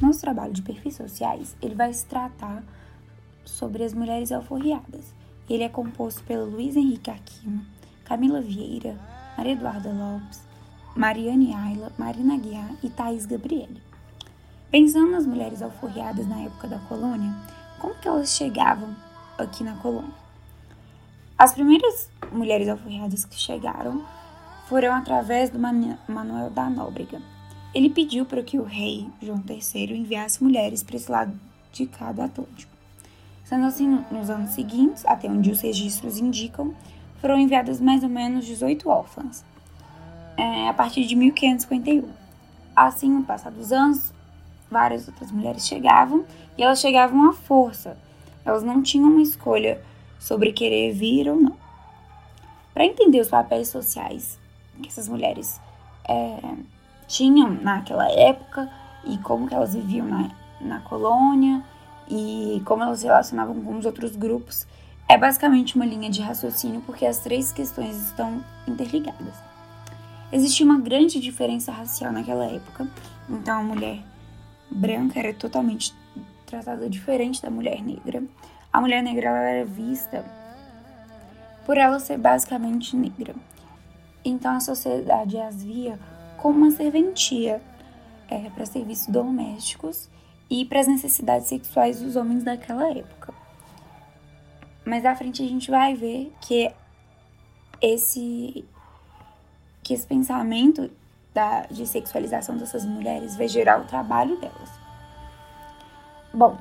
Nosso trabalho de perfis sociais, ele vai se tratar sobre as mulheres alforriadas. Ele é composto pelo Luiz Henrique Aquino, Camila Vieira, Maria Eduarda Lopes, Mariane Ayla, Marina Guiar e Thaís Gabriele. Pensando nas mulheres alforriadas na época da colônia, como que elas chegavam aqui na colônia? As primeiras mulheres alforriadas que chegaram foram através do Manuel da Nóbrega. Ele pediu para que o rei João III enviasse mulheres para esse lado de cá do Atlântico. Sendo assim, nos anos seguintes, até onde os registros indicam, foram enviadas mais ou menos 18 órfãs, é, a partir de 1551. Assim, no passar dos anos, várias outras mulheres chegavam e elas chegavam à força. Elas não tinham uma escolha sobre querer vir ou não. Para entender os papéis sociais que essas mulheres é, tinham naquela época e como que elas viviam na, na colônia e como elas se relacionavam com os outros grupos, é basicamente uma linha de raciocínio porque as três questões estão interligadas. Existia uma grande diferença racial naquela época, então a mulher branca era totalmente tratada diferente da mulher negra. A mulher negra era vista por ela ser basicamente negra. Então a sociedade as via como uma serventia é, para serviços domésticos e para as necessidades sexuais dos homens daquela época. Mas à frente a gente vai ver que esse que esse pensamento da, de sexualização dessas mulheres vai gerar o trabalho delas. Bom,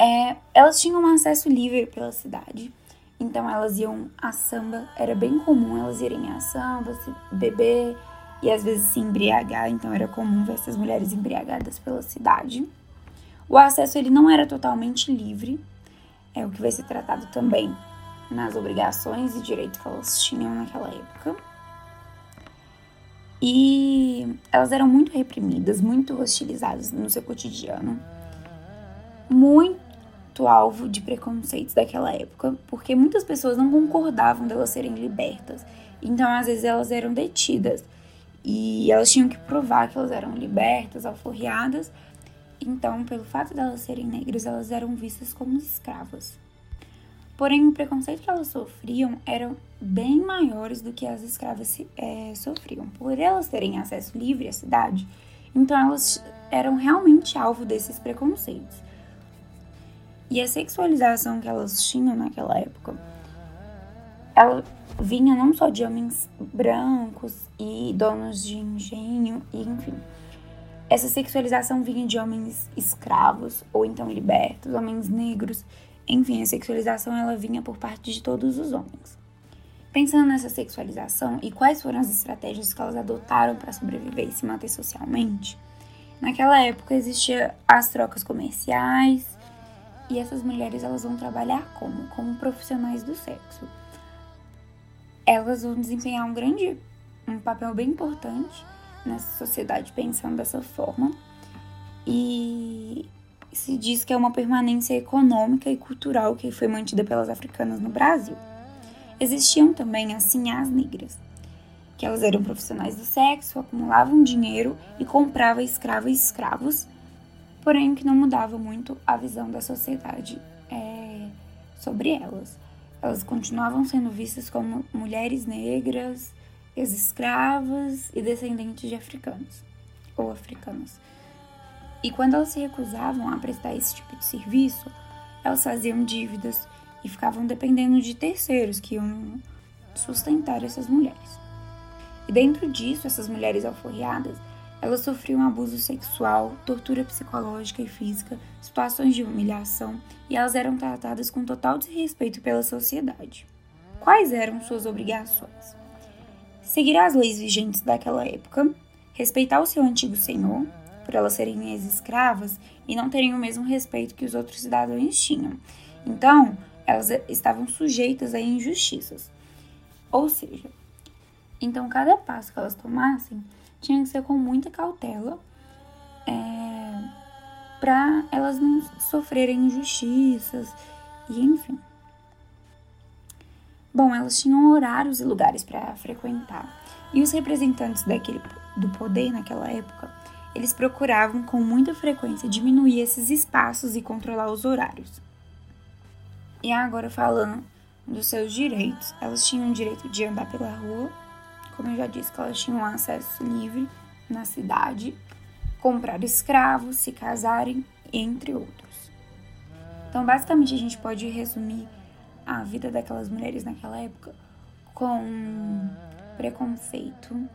é, elas tinham um acesso livre pela cidade, então elas iam a samba, era bem comum elas irem a samba, beber e às vezes se embriagar, então era comum ver essas mulheres embriagadas pela cidade. O acesso ele não era totalmente livre, é o que vai ser tratado também nas obrigações e direitos que elas tinham naquela época. E elas eram muito reprimidas, muito hostilizadas no seu cotidiano, muito alvo de preconceitos daquela época, porque muitas pessoas não concordavam delas serem libertas. Então, às vezes, elas eram detidas e elas tinham que provar que elas eram libertas, alforriadas, então, pelo fato de elas serem negras, elas eram vistas como escravas. Porém, o preconceito que elas sofriam eram bem maiores do que as escravas é, sofriam. Por elas terem acesso livre à cidade, então elas eram realmente alvo desses preconceitos. E a sexualização que elas tinham naquela época, ela vinha não só de homens brancos e donos de engenho, e enfim, essa sexualização vinha de homens escravos ou então libertos, homens negros. Enfim, a sexualização ela vinha por parte de todos os homens. Pensando nessa sexualização e quais foram as estratégias que elas adotaram para sobreviver e se manter socialmente, naquela época existia as trocas comerciais e essas mulheres elas vão trabalhar como como profissionais do sexo. Elas vão desempenhar um grande um papel bem importante nessa sociedade pensando dessa forma. E se diz que é uma permanência econômica e cultural que foi mantida pelas africanas no Brasil. Existiam também assim as negras, que elas eram profissionais do sexo, acumulavam dinheiro e compravam escravos e escravos, porém que não mudava muito a visão da sociedade é, sobre elas. Elas continuavam sendo vistas como mulheres negras, ex-escravas e descendentes de africanos ou africanas. E quando elas se recusavam a prestar esse tipo de serviço, elas faziam dívidas e ficavam dependendo de terceiros que iam sustentar essas mulheres. E dentro disso, essas mulheres alforriadas, elas sofriam abuso sexual, tortura psicológica e física, situações de humilhação e elas eram tratadas com total desrespeito pela sociedade. Quais eram suas obrigações? seguir as leis vigentes daquela época, respeitar o seu antigo senhor, por elas serem ex-escravas e não terem o mesmo respeito que os outros cidadãos tinham. Então, elas estavam sujeitas a injustiças. Ou seja, então cada passo que elas tomassem tinha que ser com muita cautela é, para elas não sofrerem injustiças e enfim. Bom, elas tinham horários e lugares para frequentar. E os representantes daquele, do poder naquela época, eles procuravam com muita frequência diminuir esses espaços e controlar os horários. E agora falando dos seus direitos, elas tinham o direito de andar pela rua, como eu já disse, que elas tinham acesso livre na cidade, comprar escravos, se casarem, entre outros. Então, basicamente, a gente pode resumir a vida daquelas mulheres naquela época com preconceito,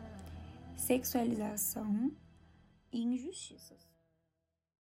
sexualização e injustiças.